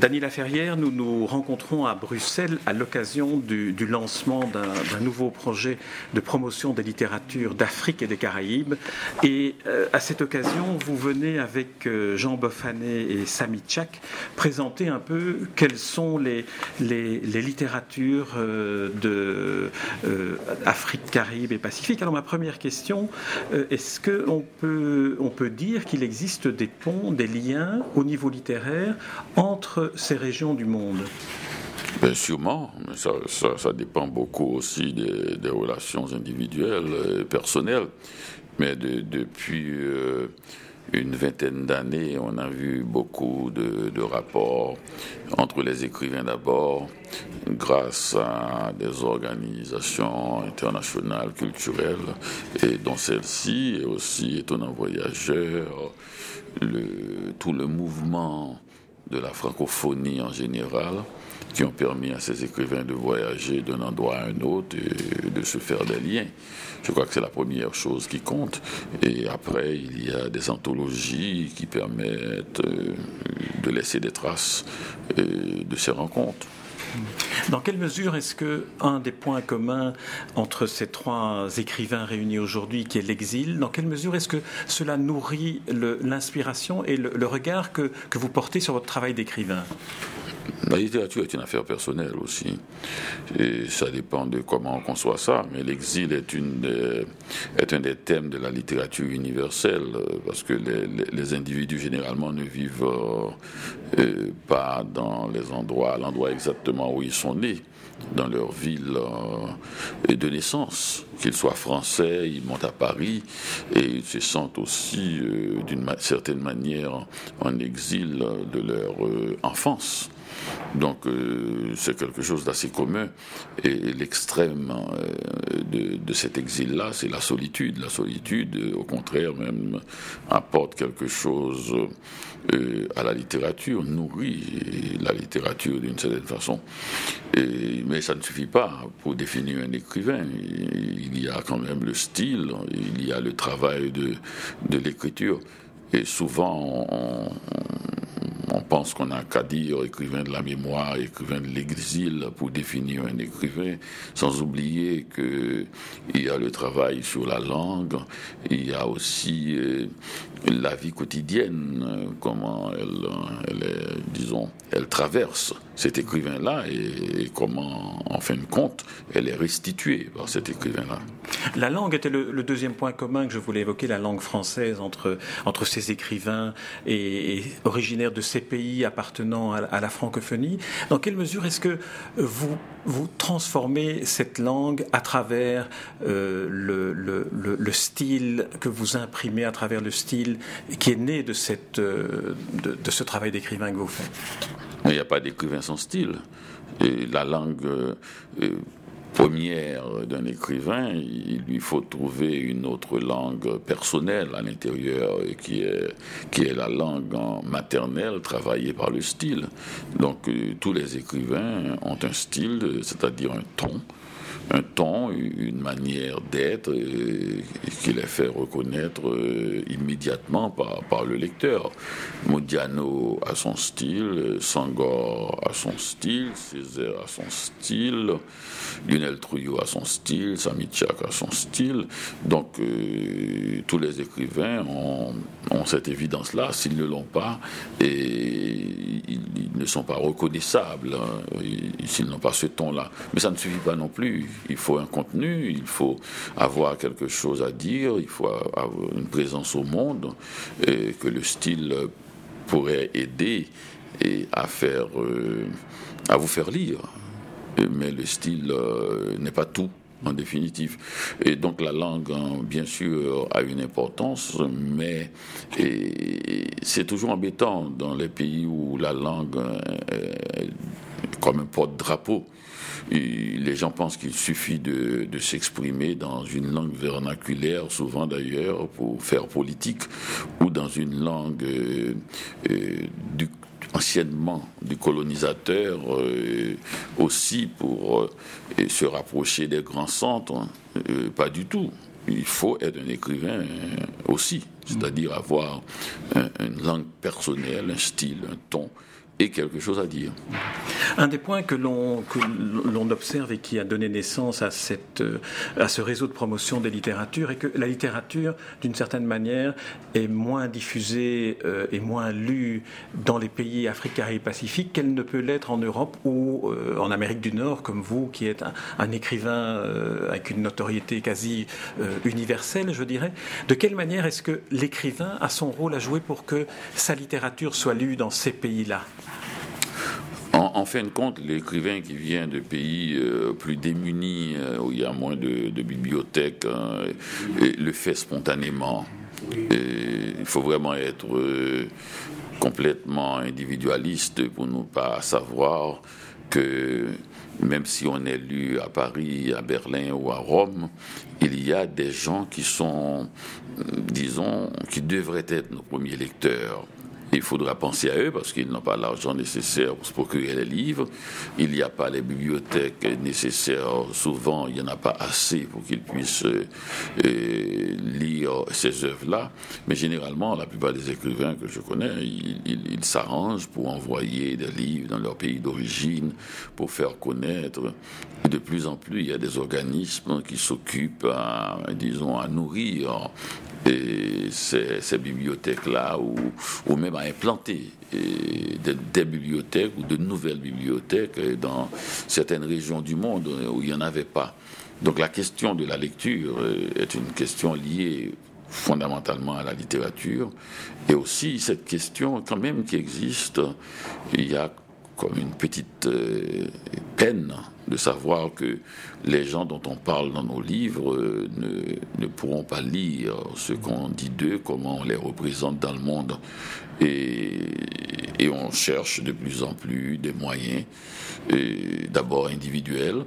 Daniela Laferrière, nous nous rencontrons à Bruxelles à l'occasion du, lancement d'un nouveau projet de promotion des littératures d'Afrique et des Caraïbes. Et euh, à cette occasion, vous venez avec euh, Jean Boffanet et Sami Tchak présenter un peu quelles sont les, les, littératures euh, de Afrique, Caraïbes et Pacifique. Alors ma première question, est-ce qu'on peut, on peut dire qu'il existe des ponts, des liens au niveau littéraire entre ces régions du monde Bien sûrement, mais ça, dépend beaucoup aussi des, relations individuelles et personnelles. Mais depuis euh, une vingtaine d'années, on a vu beaucoup de, rapports entre les écrivains d'abord, grâce à des organisations internationales culturelles, et dont celle-ci, et aussi étonnant voyageur, tout le mouvement de la francophonie en général, qui ont permis à ces écrivains de voyager d'un endroit à un autre et de se faire des liens. Je crois que c'est la première chose qui compte. Et après, il y a des anthologies qui permettent euh, de laisser des traces euh, de ces rencontres. Dans quelle mesure est-ce que un des points communs entre ces trois écrivains réunis aujourd'hui, qui est l'exil, dans quelle mesure est-ce que cela nourrit l'inspiration et le, regard que, que vous portez sur votre travail d'écrivain? La littérature est une affaire personnelle aussi. Et ça dépend de comment on conçoit ça. Mais l'exil est, est un des thèmes de la littérature universelle, parce que les, individus généralement ne vivent euh, pas dans les endroits, l'endroit exactement où ils sont nés dans leur ville euh, de naissance. Qu'ils soient français, ils montent à Paris et ils se sentent aussi euh, d'une certaine manière en exil de leur enfance. Donc euh, c'est quelque chose d'assez commun. Et l'extrême euh, de, cet exil-là, c'est la solitude. La solitude, au contraire, même apporte quelque chose euh, à la littérature, nourrit la littérature d'une certaine façon. mais ça ne suffit pas pour définir un écrivain. Il y a quand même le style, il y a le travail de, de l'écriture. Et souvent, on pense qu'on n'a qu'à dire écrivain de la mémoire, écrivain de l'exil pour définir un écrivain, sans oublier qu'il y a le travail sur la langue, il y a aussi euh, la vie quotidienne, euh, comment elle, disons, elle traverse cet écrivain-là et, comment, en fin de compte, elle est restituée par cet écrivain-là. La langue était le, deuxième point commun que je voulais évoquer, la langue française entre, entre ces écrivains et, originaires de ces pays appartenant à, la francophonie. Dans quelle mesure est-ce que vous, vous transformez cette langue à travers euh, le, style que vous imprimez, à travers le style qui est né euh, de, ce travail d'écrivain que Il n'y a pas d'écrivain sans style. Et la langue euh, première d'un écrivain, il lui faut trouver une autre langue personnelle à l'intérieur qui est, qui est la langue maternelle travaillée par le style. Donc euh, tous les écrivains ont un style, c'est-à-dire un ton un ton, une manière d'être euh, qui les fait reconnaître euh, immédiatement par, le lecteur. Modiano a son style, Sangor a son style, Césaire a son style, Lionel Trouillot a son style, Sami a son style. Donc euh, tous les écrivains ont, ont cette évidence-là. S'ils ne l'ont pas, et ils, ne sont pas reconnaissables hein, s'ils n'ont pas ce ton-là. Mais ça ne suffit pas non plus il faut un contenu, il faut avoir quelque chose à dire, il faut avoir une présence au monde, et que le style pourrait aider et à faire, euh, à vous faire lire. Mais le style euh, n'est pas tout en définitive. Et donc la langue, hein, bien sûr, a une importance, mais c'est toujours embêtant dans les pays où la langue est comme un porte-drapeau les gens pensent qu'il suffit de, s'exprimer dans une langue vernaculaire, souvent d'ailleurs pour faire politique, ou dans une langue euh, euh, anciennement du colonisateur aussi pour se rapprocher des grands centres. Pas du tout. Il faut être un écrivain aussi, c'est-à-dire avoir une langue personnelle, un style, un ton et quelque chose à dire. Un des points que l'on observe et qui a donné naissance à, cette, à ce réseau de promotion des littératures est que la littérature, d'une certaine manière, est moins diffusée euh, et moins lue dans les pays africains et Pacifique qu'elle ne peut l'être en Europe ou euh, en Amérique du Nord, comme vous, qui êtes un, écrivain euh, avec une notoriété quasi universelle, je dirais. De quelle manière est-ce que l'écrivain a son rôle à jouer pour que sa littérature soit lue dans ces pays-là? En, fin de compte, l'écrivain qui vient de pays euh, plus démunis, euh, où il y a moins de, bibliothèques, hein, le fait spontanément. il faut vraiment être euh, complètement individualiste pour ne pas savoir que même si on est lu à Paris, à Berlin ou à Rome, il y a des gens qui sont, disons, qui devraient être nos premiers lecteurs. Il faudra penser à eux parce qu'ils n'ont pas l'argent nécessaire pour se procurer les livres. Il n'y a pas les bibliothèques nécessaires. Souvent, il n'y en a pas assez pour qu'ils puissent euh, lire ces œuvres-là. Mais généralement, la plupart des écrivains que je connais, ils s'arrangent pour envoyer des livres dans leur pays d'origine, pour faire connaître. Et de plus en plus, il y a des organismes qui s'occupent, disons, à nourrir ces, bibliothèques-là, ou, même à implanter des, bibliothèques ou de nouvelles bibliothèques dans certaines régions du monde où il n'y en avait pas. Donc la question de la lecture est une question liée fondamentalement à la littérature, et aussi cette question quand même qui existe, il y a comme une petite euh, peine de savoir que les gens dont on parle dans nos livres euh, ne, pourront pas lire ce qu'on dit d'eux, comment on les représente dans le monde. Et, et on cherche de plus en plus des moyens, d'abord individuels,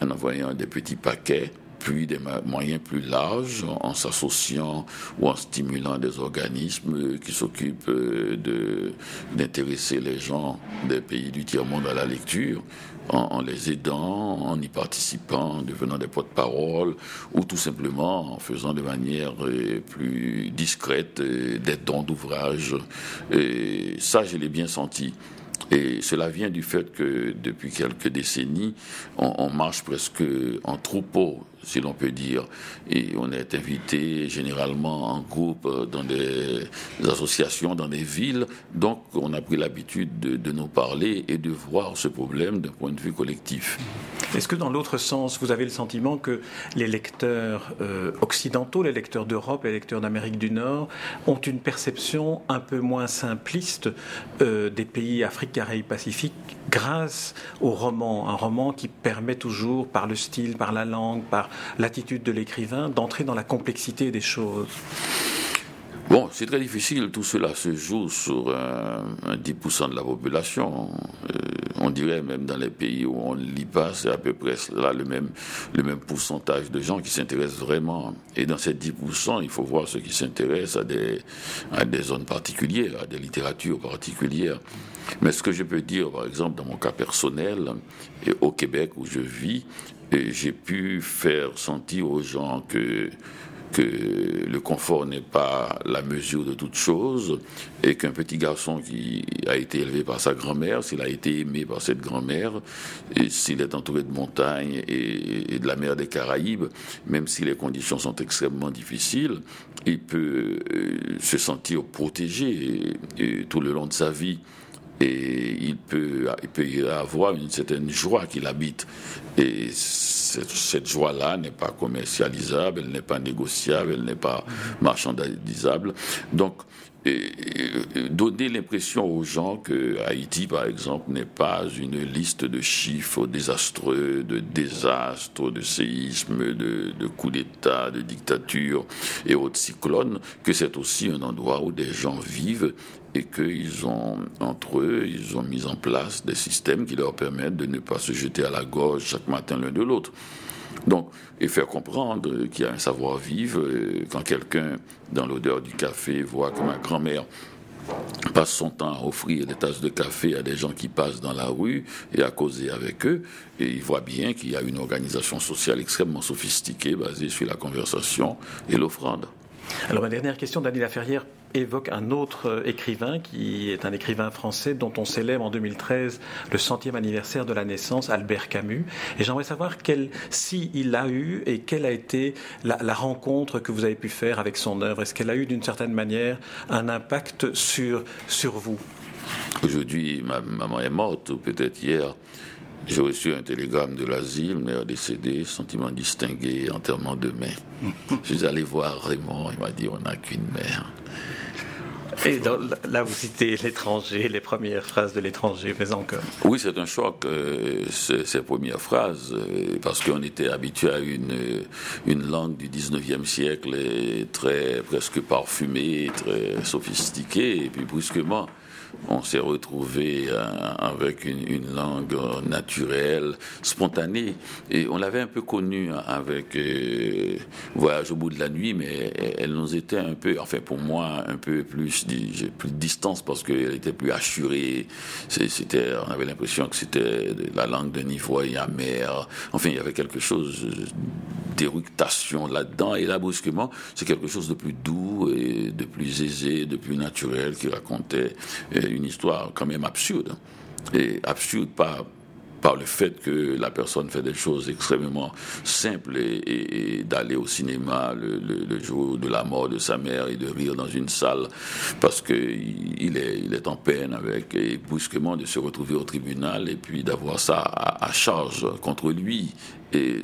en envoyant des petits paquets puis des moyens plus larges en s'associant ou en stimulant des organismes qui s'occupent euh, de, d'intéresser les gens des pays du tiers-monde à la lecture. En, les aidant, en y participant, en devenant des porte-parole, ou tout simplement en faisant de manière euh, plus discrète euh, des dons d'ouvrage. Et ça, je l'ai bien senti. Et cela vient du fait que depuis quelques décennies, on, marche presque en troupeau, si l'on peut dire. Et on est invité généralement en groupe dans des associations, dans des villes. Donc on a pris l'habitude de, nous parler et de voir ce problème d'un point de vue collectif. Est-ce que dans l'autre sens, vous avez le sentiment que les lecteurs euh, occidentaux, les lecteurs d'Europe, les lecteurs d'Amérique du Nord, ont une perception un peu moins simpliste euh, des pays africains Caraïbes Pacifique grâce au roman, un roman qui permet toujours, par le style, par la langue, par l'attitude de l'écrivain, d'entrer dans la complexité des choses. Bon, c'est très difficile. Tout cela se joue sur un, 10% de la population. Euh, on dirait même dans les pays où on ne lit pas, c'est à peu près là le même, le même pourcentage de gens qui s'intéressent vraiment. Et dans ces 10%, il faut voir ceux qui s'intéressent à des, à des zones particulières, à des littératures particulières. Mais ce que je peux dire, par exemple, dans mon cas personnel, et au Québec où je vis, j'ai pu faire sentir aux gens que que le confort n'est pas la mesure de toute chose et qu'un petit garçon qui a été élevé par sa grand-mère, s'il a été aimé par cette grand-mère, et s'il est entouré de montagnes et, de la mer des Caraïbes, même si les conditions sont extrêmement difficiles, il peut euh, se sentir protégé tout le long de sa vie et il peut, il peut y avoir une certaine joie qui l'habite. Et cette, joie-là n'est pas commercialisable, elle n'est pas négociable, elle n'est pas marchandisable. Donc, donner l'impression aux gens que Haïti, par exemple, n'est pas une liste de chiffres désastreux, de désastres, de séismes, de, de coups d'État, de dictatures et autres cyclones, que c'est aussi un endroit où des gens vivent et qu'ils ont, entre eux, ils ont mis en place des systèmes qui leur permettent de ne pas se jeter à la gorge chaque matin l'un de l'autre. Donc, et faire comprendre qu'il y a un savoir-vivre. Quand quelqu'un, dans l'odeur du café, voit que ma grand-mère passe son temps à offrir des tasses de café à des gens qui passent dans la rue et à causer avec eux. Et il voit bien qu'il y a une organisation sociale extrêmement sophistiquée basée sur la conversation et l'offrande. Alors ma dernière question, Daniela Ferrière évoque un autre euh, écrivain qui est un écrivain français dont on célèbre en 2013 le centième anniversaire de la naissance, Albert Camus. Et j'aimerais savoir quel, si il a eu et quelle a été la, rencontre que vous avez pu faire avec son œuvre. Est-ce qu'elle a eu d'une certaine manière un impact sur, sur vous? Aujourd'hui, ma maman est morte, ou peut-être hier. J'ai reçu un télégramme de l'asile, mère décédée, sentiment distingué, enterrement de mai. Je suis allé voir Raymond, il m'a dit on n'a qu'une mère. Et là, vous citez l'étranger, les premières phrases de l'étranger, mais encore. Oui, c'est un choc, euh, ces, premières phrases, euh, parce qu'on était habitué à une, une langue du 19e siècle, très presque parfumée, très sophistiquée, et puis brusquement, on s'est retrouvé euh, avec une, langue naturelle, spontanée. Et on l'avait un peu connue avec euh, Voyage au bout de la nuit, mais elle nous était un peu, enfin pour moi, un peu plus, j'ai plus de distance parce qu'elle était plus assurée. C'était, on avait l'impression que c'était la langue d'un ivoire amer. Enfin, il y avait quelque chose d'éructation là-dedans. Et là, brusquement, c'est quelque chose de plus doux de plus aisé, de plus naturel qui racontait euh, une histoire quand même absurde. Et absurde pas par le fait que la personne fait des choses extrêmement simples et, d'aller au cinéma le, jour de la mort de sa mère et de rire dans une salle parce qu'il il est, en peine avec et brusquement de se retrouver au tribunal et puis d'avoir ça à, charge contre lui. Et,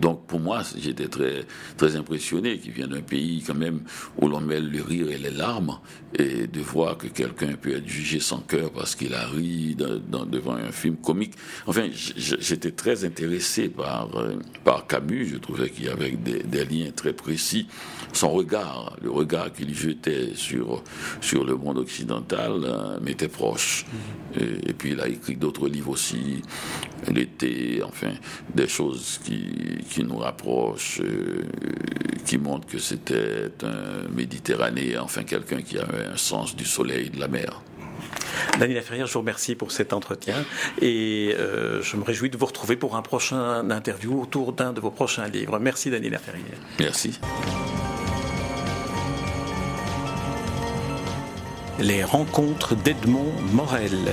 donc pour moi, j'étais très, très impressionné qu'il vient d'un pays quand même où l'on mêle le rire et les larmes et de voir que quelqu'un peut être jugé sans cœur parce qu'il a ri devant un film comique. Enfin, j'étais très intéressé par, euh, par Camus. Je trouvais qu'il y avait des, des, liens très précis. Son regard, le regard qu'il jetait sur, sur le monde occidental euh, m'était proche. Mm-hmm. Et, puis il a écrit d'autres livres aussi, l'été, enfin, des choses qui, qui nous rapprochent, euh, qui montrent que c'était un Méditerranéen, enfin quelqu'un qui avait un sens du soleil et de la mer. Daniela Ferrière, je vous remercie pour cet entretien et euh, je me réjouis de vous retrouver pour un prochain interview autour d'un de vos prochains livres. Merci Daniela Ferrière. Merci. Les rencontres d'Edmond Morel.